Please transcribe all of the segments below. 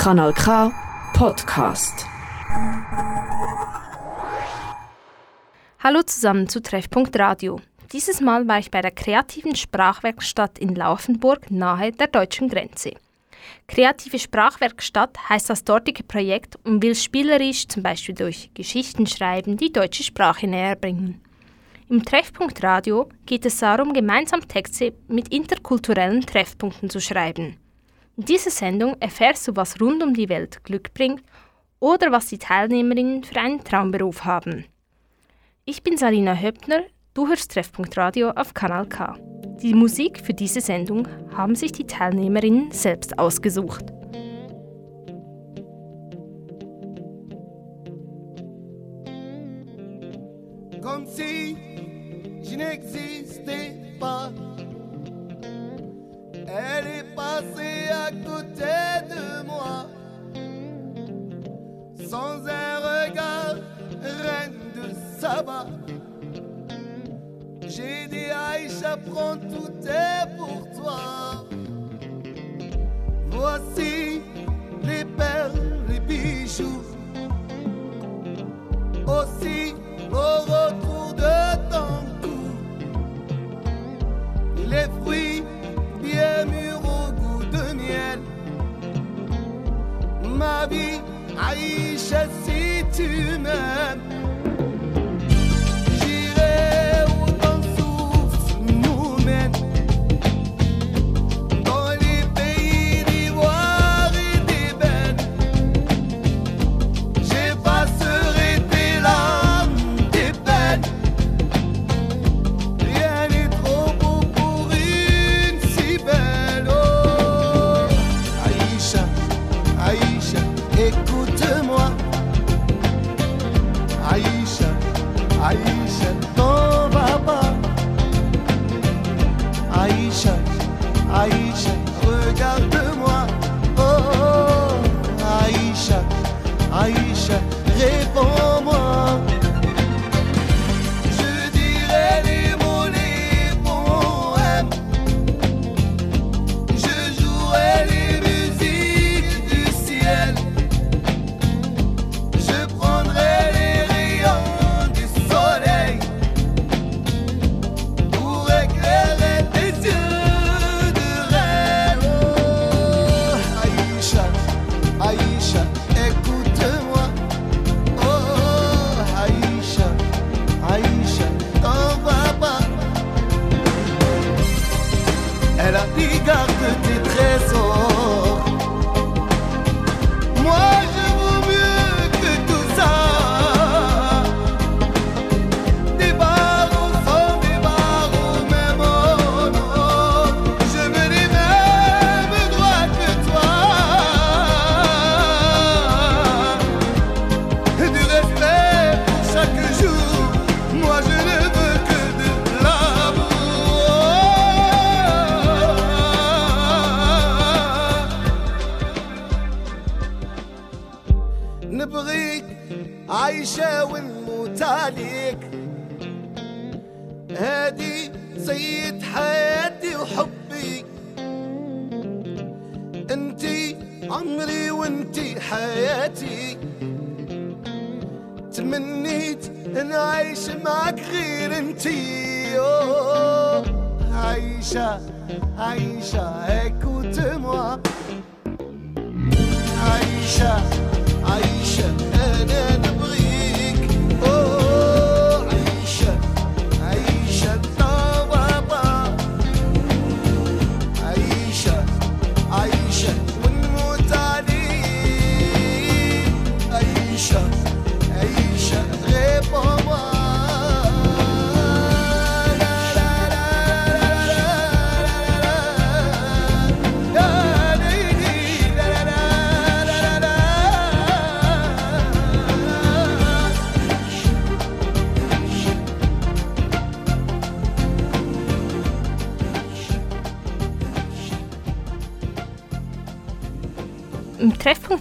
Kanal K Podcast. Hallo zusammen zu Treffpunkt Radio. Dieses Mal war ich bei der kreativen Sprachwerkstatt in Laufenburg nahe der deutschen Grenze. Kreative Sprachwerkstatt heißt das dortige Projekt und will spielerisch zum Beispiel durch Geschichten schreiben die deutsche Sprache näher bringen. Im Treffpunkt Radio geht es darum, gemeinsam Texte mit interkulturellen Treffpunkten zu schreiben. In dieser Sendung erfährst du, was rund um die Welt Glück bringt oder was die Teilnehmerinnen für einen Traumberuf haben. Ich bin Salina Höppner, du hörst Treffpunkt Radio auf Kanal K. Die Musik für diese Sendung haben sich die Teilnehmerinnen selbst ausgesucht. Comme si je côté de moi. Sans un regard, reine de sabbat. J'ai dit Aïcha, prends tout est هادي سيد حياتي وحبي. انتي عمري وانتي حياتي. تمنيت ان اعيش معك غير انتي أوه، عايشة عايشة écoute-moi عايشة عايشة.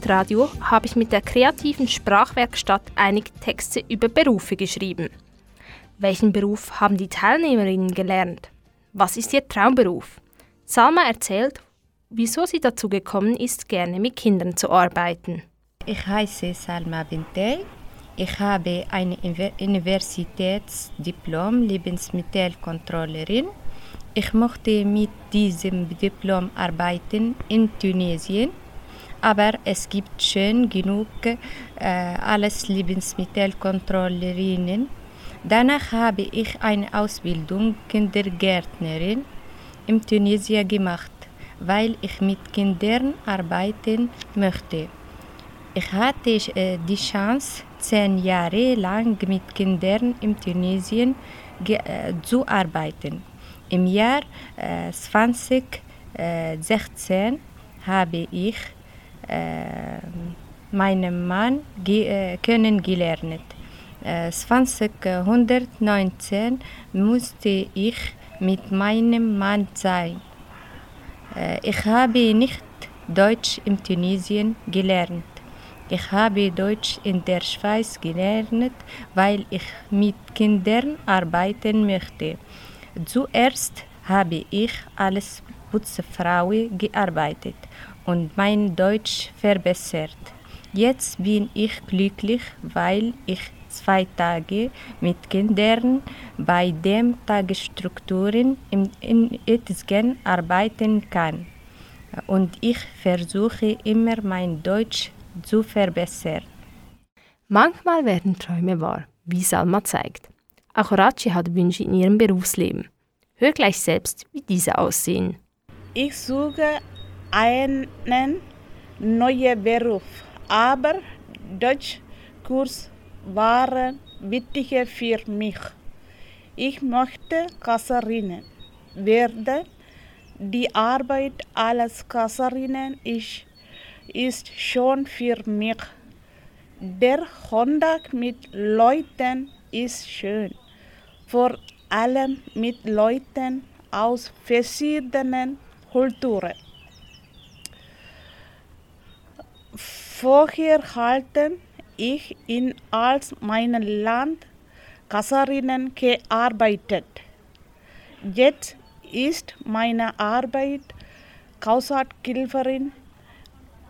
Im Treffpunkt Radio habe ich mit der kreativen Sprachwerkstatt einige Texte über Berufe geschrieben. Welchen Beruf haben die Teilnehmerinnen gelernt? Was ist ihr Traumberuf? Salma erzählt, wieso sie dazu gekommen ist, gerne mit Kindern zu arbeiten. Ich heiße Salma Bintey. Ich habe ein Universitätsdiplom Lebensmittelkontrollerin. Ich möchte mit diesem Diplom arbeiten in Tunesien, aber es gibt schon genug äh, alles Lebensmittelkontrollerinnen. Danach habe ich eine Ausbildung Kindergärtnerin in Tunesien gemacht, weil ich mit Kindern arbeiten möchte. Ich hatte äh, die Chance, zehn Jahre lang mit Kindern in Tunesien äh, zu arbeiten. Im Jahr äh, 2016 habe ich äh, meinen Mann äh, kennengelernt. 2019 musste ich mit meinem Mann sein. Ich habe nicht Deutsch in Tunesien gelernt. Ich habe Deutsch in der Schweiz gelernt, weil ich mit Kindern arbeiten möchte. Zuerst habe ich als Putzfrau gearbeitet und mein Deutsch verbessert. Jetzt bin ich glücklich, weil ich zwei Tage mit Kindern bei den Tagesstrukturen in, in Etzgen arbeiten kann. Und ich versuche immer mein Deutsch zu verbessern. Manchmal werden Träume wahr, wie Salma zeigt. Auch Rachi hat Wünsche in ihrem Berufsleben. Hör gleich selbst, wie diese aussehen. Ich suche einen neuen Beruf, aber Deutschkurs waren wichtiger für mich. Ich möchte Kasserin werden. Die Arbeit als Kasserin ist ist schon für mich. Der Kontakt mit Leuten ist schön, vor allem mit Leuten aus verschiedenen Kulturen. Vorher halte ich in als meinem Land Kasserinnen gearbeitet. Jetzt ist meine Arbeit Haushaltshilferin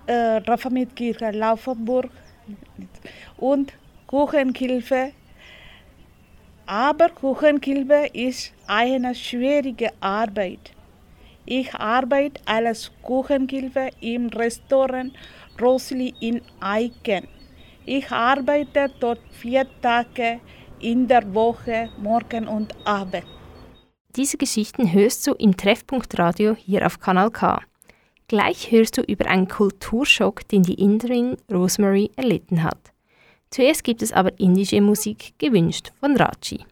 äh, Reformiertkirche Laufenburg und Kuchenhilfe. Aber Kuchenhilfe ist eine schwierige Arbeit. Ich arbeite als Kuchenhilfe im Restaurant Rosli in Eiken. Ich arbeite dort vier Tage in der Woche, morgen und abend. Diese Geschichten hörst du im Treffpunkt Radio hier auf Kanal K. Gleich hörst du über einen Kulturschock, den die Inderin Rosemary erlitten hat. Zuerst gibt es aber indische Musik, gewünscht von Raji.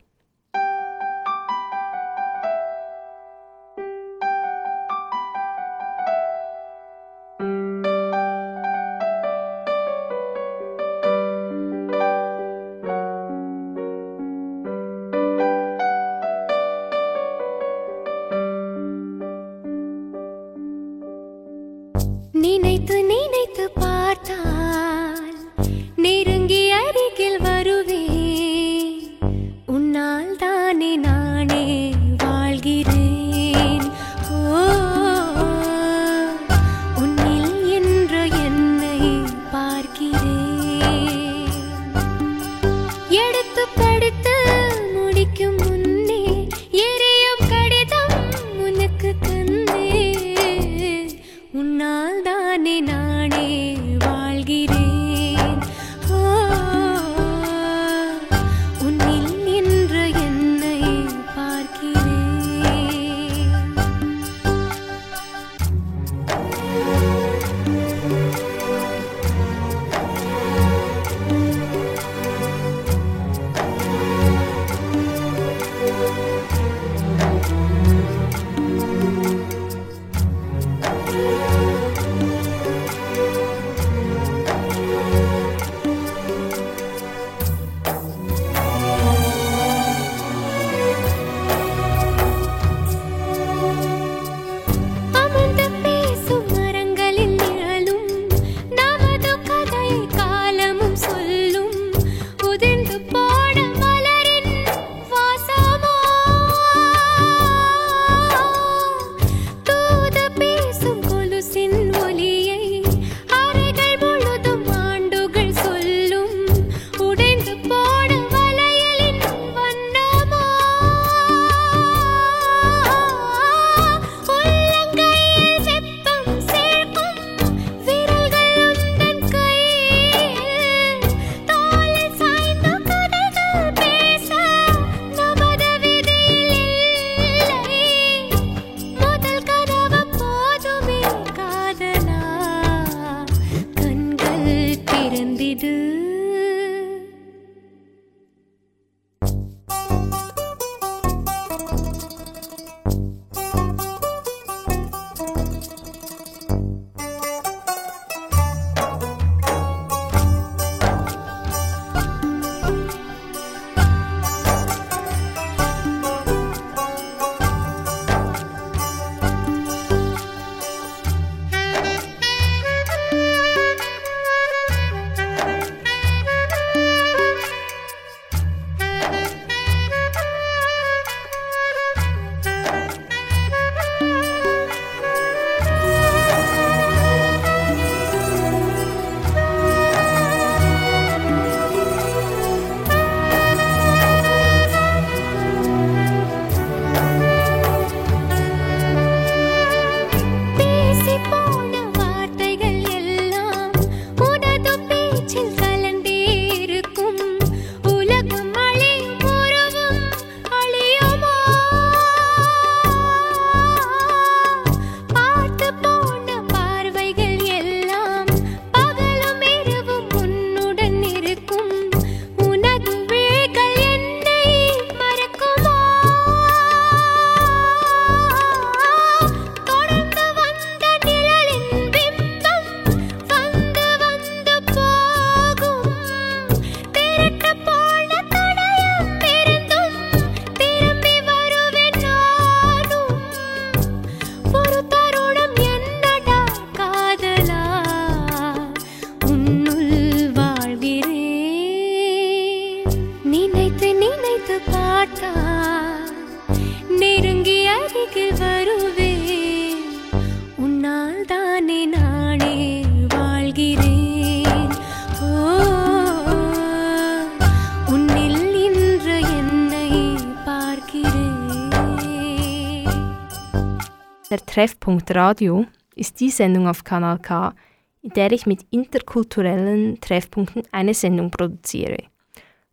Der Treffpunkt Radio ist die Sendung auf Kanal K, in der ich mit interkulturellen Treffpunkten eine Sendung produziere.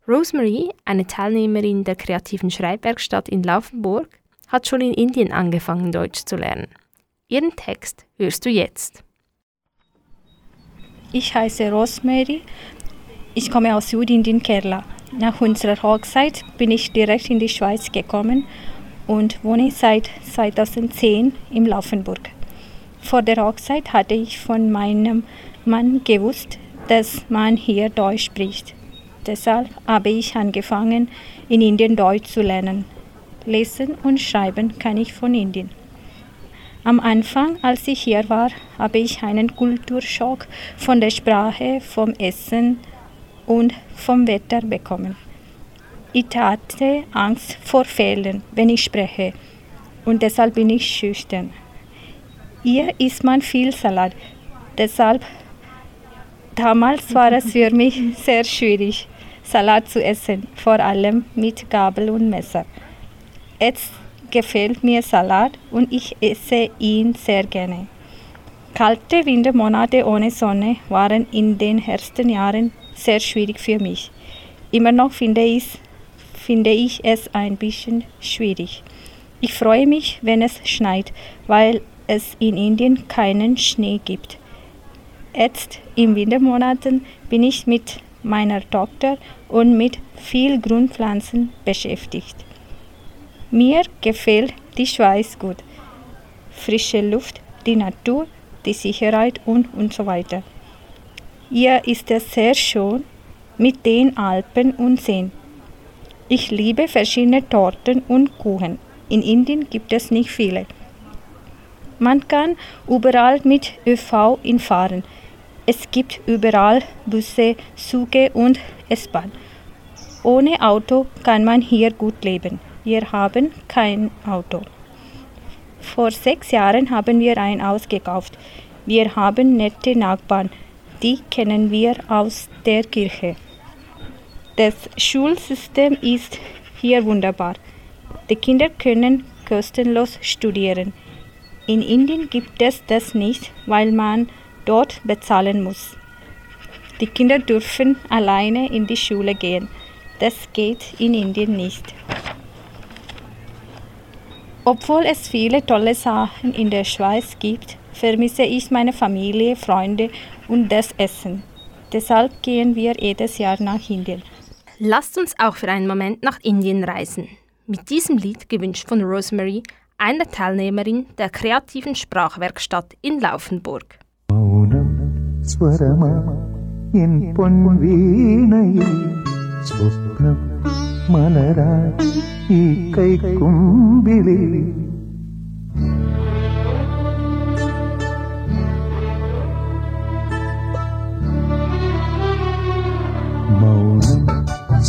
Rosemary, eine Teilnehmerin der kreativen Schreibwerkstatt in Laufenburg, hat schon in Indien angefangen, Deutsch zu lernen. Ihren Text hörst du jetzt. Ich heiße Rosemary. Ich komme aus Südindien, Kerala. Nach unserer Hochzeit bin ich direkt in die Schweiz gekommen und wohne seit 2010 in Laufenburg. Vor der Hochzeit hatte ich von meinem Mann gewusst, dass man hier Deutsch spricht. Deshalb habe ich angefangen, in Indien Deutsch zu lernen. Lesen und schreiben kann ich von Indien. Am Anfang, als ich hier war, habe ich einen Kulturschock von der Sprache, vom Essen und vom Wetter bekommen. Ich hatte Angst vor Fehlern, wenn ich spreche, und deshalb bin ich schüchtern. Hier isst man viel Salat, deshalb damals war es für mich sehr schwierig, Salat zu essen, vor allem mit Gabel und Messer. Jetzt gefällt mir Salat und ich esse ihn sehr gerne. Kalte Wintermonate ohne Sonne waren in den ersten Jahren sehr schwierig für mich. Immer noch finde ich, finde ich es ein bisschen schwierig. Ich freue mich, wenn es schneit, weil es in Indien keinen Schnee gibt. Jetzt in Wintermonaten bin ich mit meiner Tochter und mit viel Grünpflanzen beschäftigt. Mir gefällt die Schweiz gut. Frische Luft, die Natur, die Sicherheit und, und so weiter. Hier ist es sehr schön mit den Alpen und Seen. Ich liebe verschiedene Torten und Kuchen. In Indien gibt es nicht viele. Man kann überall mit ÖV hinfahren. Es gibt überall Busse, Züge und S-Bahn. Ohne Auto kann man hier gut leben. Wir haben kein Auto. Vor sechs Jahren haben wir ein Haus gekauft. Wir haben nette Nachbarn. Die kennen wir aus der Kirche. Das Schulsystem ist hier wunderbar. Die Kinder können kostenlos studieren. In Indien gibt es das nicht, weil man dort bezahlen muss. Die Kinder dürfen alleine in die Schule gehen. Das geht in Indien nicht. Obwohl es viele tolle Sachen in der Schweiz gibt, vermisse ich meine Familie, Freunde und das Essen. Deshalb gehen wir jedes Jahr nach Indien lasst uns auch für einen Moment nach Indien reisen. Mit diesem Lied gewünscht von Rosemary, einer Teilnehmerin der kreativen Sprachwerkstatt in Laufenburg. மலரா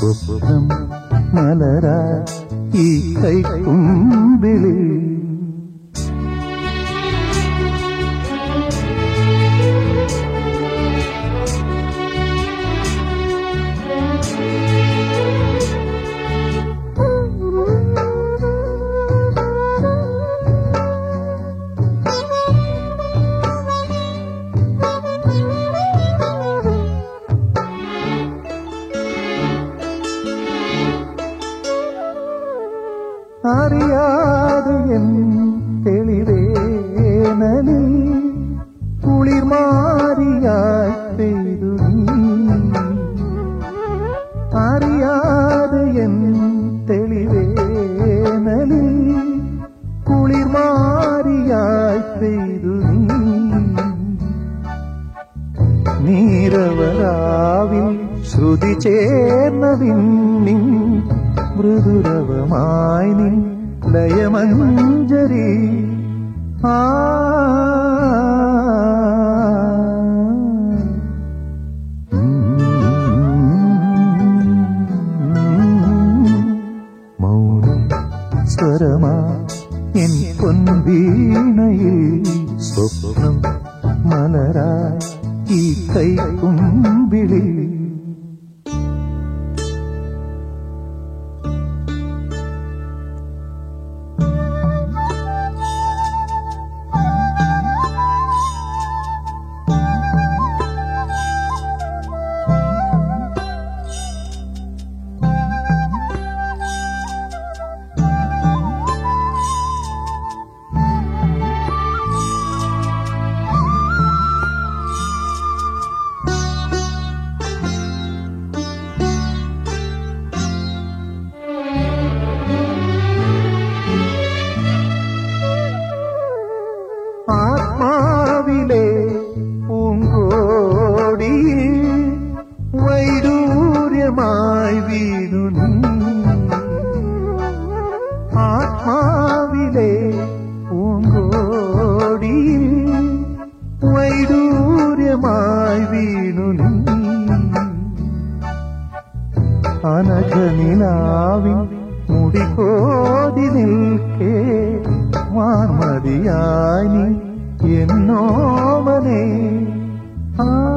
സ്വപ്നം മലരാ ഈ കൈക്കുമ്പിളിൽ അനഘനിലാവിൻ മുടികോതി നിൽക്കേ. വാർമതിയായി നീ എന്നോമനെ. ആ.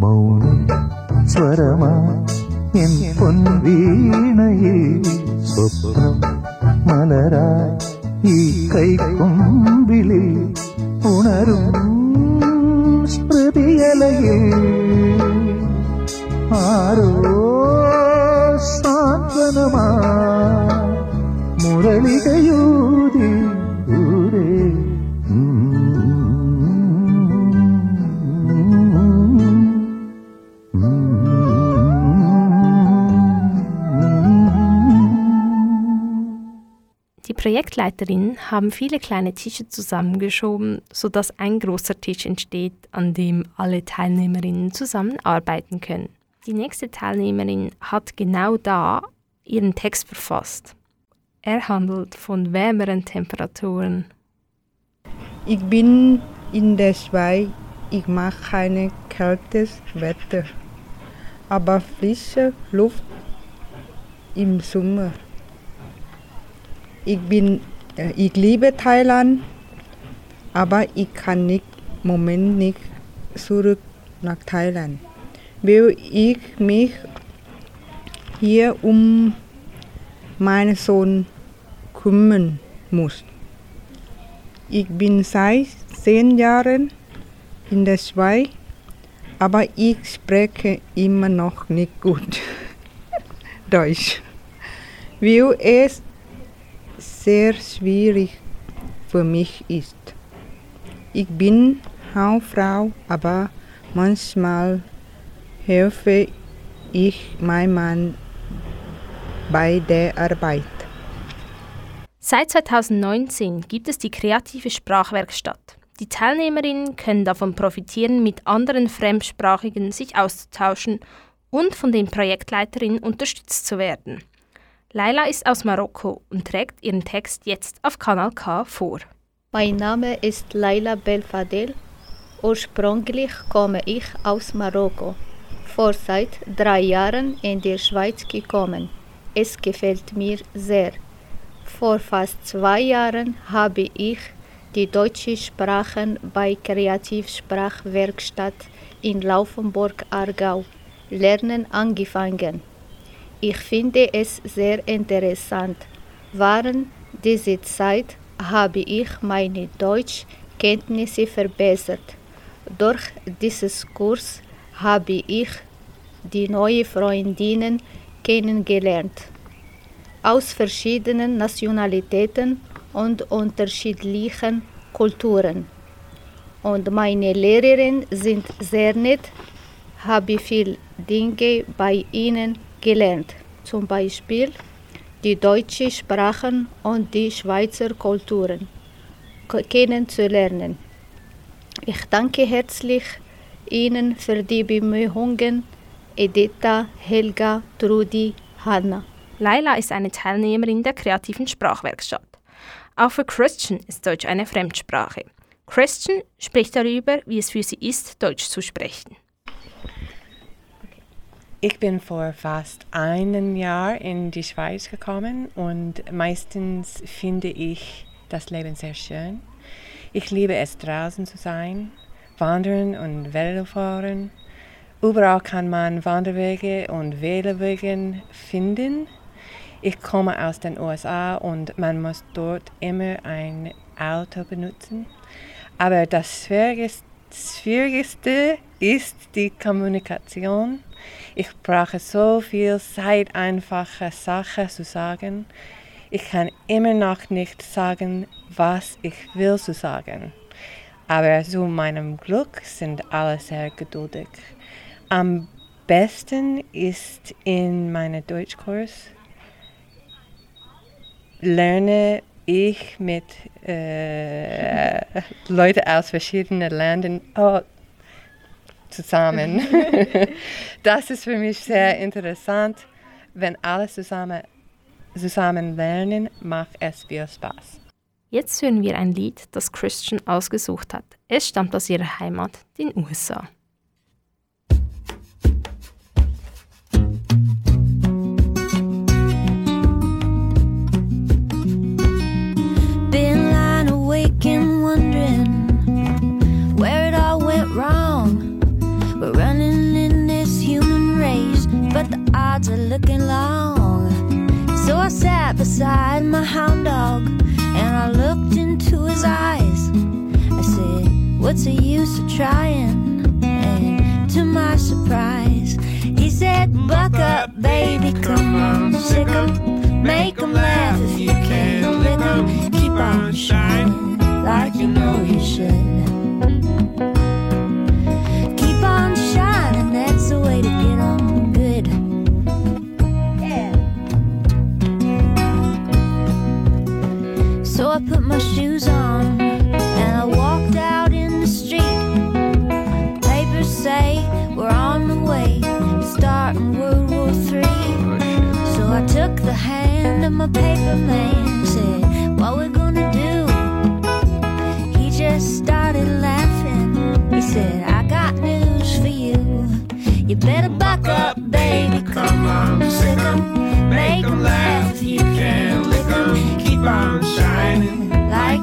മൗനം സ്വരമാ എൻ പൊൻവീണയിൽ സ്വപ്നം മലരായി ഈ കൈക്കുമ്പിളിൽ ഉണരും സ്മൃതിയലയിൽ ആരോ സാന്ത്വനമാ മുരളികയൂതി Projektleiterinnen haben viele kleine Tische zusammengeschoben, sodass ein großer Tisch entsteht, an dem alle Teilnehmerinnen zusammenarbeiten können. Die nächste Teilnehmerin hat genau da ihren Text verfasst. Er handelt von wärmeren Temperaturen. Ich bin in der Schweiz, ich mag kein kaltes Wetter, aber frische Luft im Sommer. Ich, bin, äh, ich liebe Thailand, aber ich kann nicht, Moment nicht zurück nach Thailand, weil ich mich hier um meinen Sohn kümmern muss. Ich bin seit zehn Jahren in der Schweiz, aber ich spreche immer noch nicht gut Deutsch, weil es sehr schwierig für mich ist. Ich bin Hausfrau, aber manchmal helfe ich meinem Mann bei der Arbeit. Seit 2019 gibt es die kreative Sprachwerkstatt. Die Teilnehmerinnen können davon profitieren, mit anderen Fremdsprachigen sich auszutauschen und von den Projektleiterinnen unterstützt zu werden. Laila ist aus Marokko und trägt ihren Text jetzt auf Kanal K vor. Mein Name ist Laila Belfadel. Ursprünglich komme ich aus Marokko. Vor seit drei Jahren in die Schweiz gekommen. Es gefällt mir sehr. Vor fast zwei Jahren habe ich die deutsche Sprache bei Kreativsprachwerkstatt in Laufenburg-Aargau lernen angefangen. Ich finde es sehr interessant. Während dieser Zeit habe ich meine Deutschkenntnisse verbessert. Durch dieses Kurs habe ich die neue Freundinnen kennengelernt. Aus verschiedenen Nationalitäten und unterschiedlichen Kulturen. Und meine Lehrerinnen sind sehr nett, habe viel Dinge bei ihnen gelernt. Zum Beispiel, die deutsche Sprachen und die Schweizer Kulturen kennenzulernen. Ich danke herzlich Ihnen für die Bemühungen, Editha, Helga, Trudi, Hanna. Laila ist eine Teilnehmerin der kreativen Sprachwerkstatt. Auch für Christian ist Deutsch eine Fremdsprache. Christian spricht darüber, wie es für sie ist, Deutsch zu sprechen. Ich bin vor fast einem Jahr in die Schweiz gekommen und meistens finde ich das Leben sehr schön. Ich liebe es draußen zu sein, wandern und Velofahren. Überall kann man Wanderwege und Velowege finden. Ich komme aus den USA und man muss dort immer ein Auto benutzen. Aber das Schwierigste ist die Kommunikation. Ich brauche so viel Zeit, einfache Sachen zu sagen. Ich kann immer noch nicht sagen, was ich will zu sagen. Aber zu meinem Glück sind alle sehr geduldig. Am besten ist in meinem Deutschkurs lerne ich mit äh, Leuten aus verschiedenen Ländern oh, zusammen. das ist für mich sehr interessant. Wenn alle zusammen, zusammen lernen, macht es viel Spaß. Jetzt hören wir ein Lied, das Christian ausgesucht hat. Es stammt aus ihrer Heimat, den USA. Been lying awake are looking long. So I sat beside my hound dog and I looked into his eyes. I said, What's the use of trying? And to my surprise, he said, Buck up, baby, come on, sick 'em, make 'em laugh if you can, lick 'em, keep on shining like you know you should. My shoes on and I walked out in the street. Papers say we're on the way, starting World War Three. So I took the hand of my paper man, and said, What we gonna do? He just started laughing. He said, I got news for you. You better buck up, baby. Come on,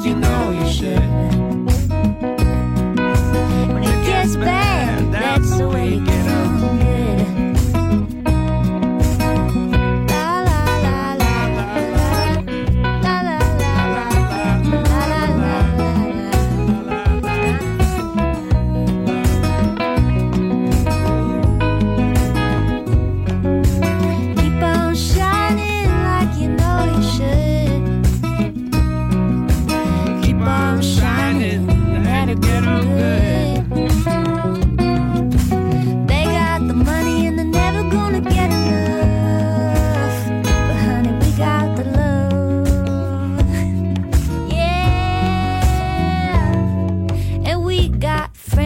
you know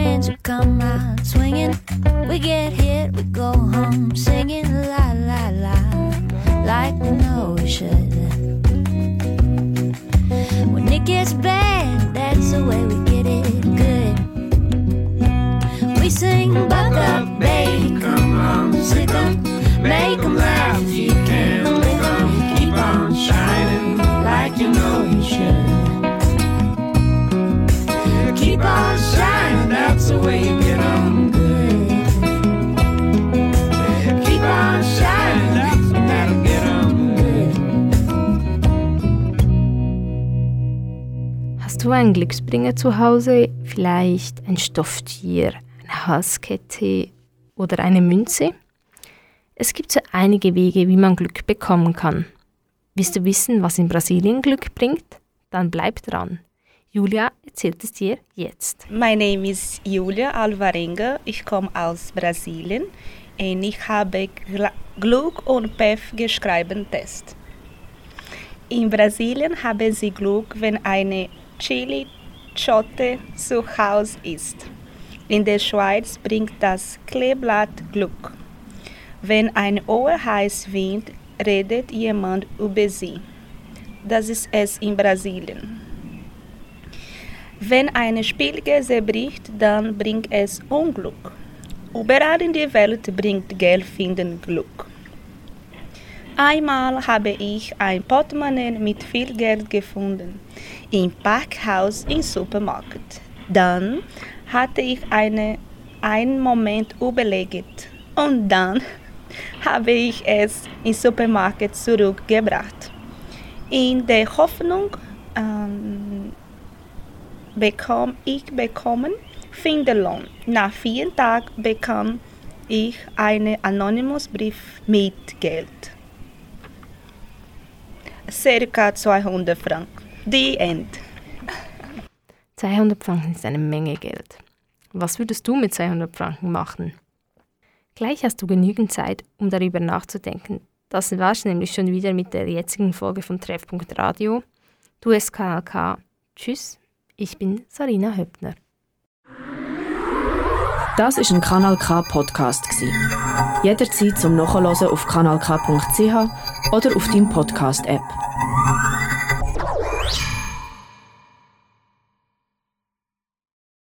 who come out swinging. We get hit, we go home singing la la la, like we know we should. When it gets bad, that's the way we get it good. We sing buck up, baby, come on, make 'em laugh Hast du einen Glücksbringer zu Hause? Vielleicht ein Stofftier, eine Halskette oder eine Münze? Es gibt so einige Wege, wie man Glück bekommen kann. Willst du wissen, was in Brasilien Glück bringt? Dann bleib dran. Julia erzählt es dir jetzt. My name is Julia Alvarenga. Ich komme aus Brasilien und ich habe Glück und Pef geschrieben Test. In Brasilien haben sie Glück, wenn eine Chili-Schote zu Hause ist. In der Schweiz bringt das Kleeblatt Glück. Wenn ein Ohr heiß windet, redet jemand über sie. Das ist es in Brasilien. Wenn eine Spielge zerbricht, dann bringt es Unglück. Überall in der Welt bringt Geld finden Glück. Einmal habe ich ein Portemonnaie mit viel Geld gefunden im Parkhaus im Supermarkt. Dann hatte ich eine, einen Moment überlegt und dann habe ich es im Supermarkt zurückgebracht. In der Hoffnung, ähm, bekam ich bekommen Finderlohn. Nach vier Tagen bekam ich einen anonymen Brief mit Geld. Circa 200 Franken. The End. 200 Franken ist eine Menge Geld. Was würdest du mit 200 Franken machen? Gleich hast du genügend Zeit, um darüber nachzudenken. Das war's nämlich schon wieder mit der jetzigen Folge von Treffpunkt Radio. Du hast Kanal K. Tschüss, ich bin Sarina Höppner. Das ist ein Kanal K Podcast. Jederzeit zum Nachhören auf kanalk.ch oder auf deinem Podcast App.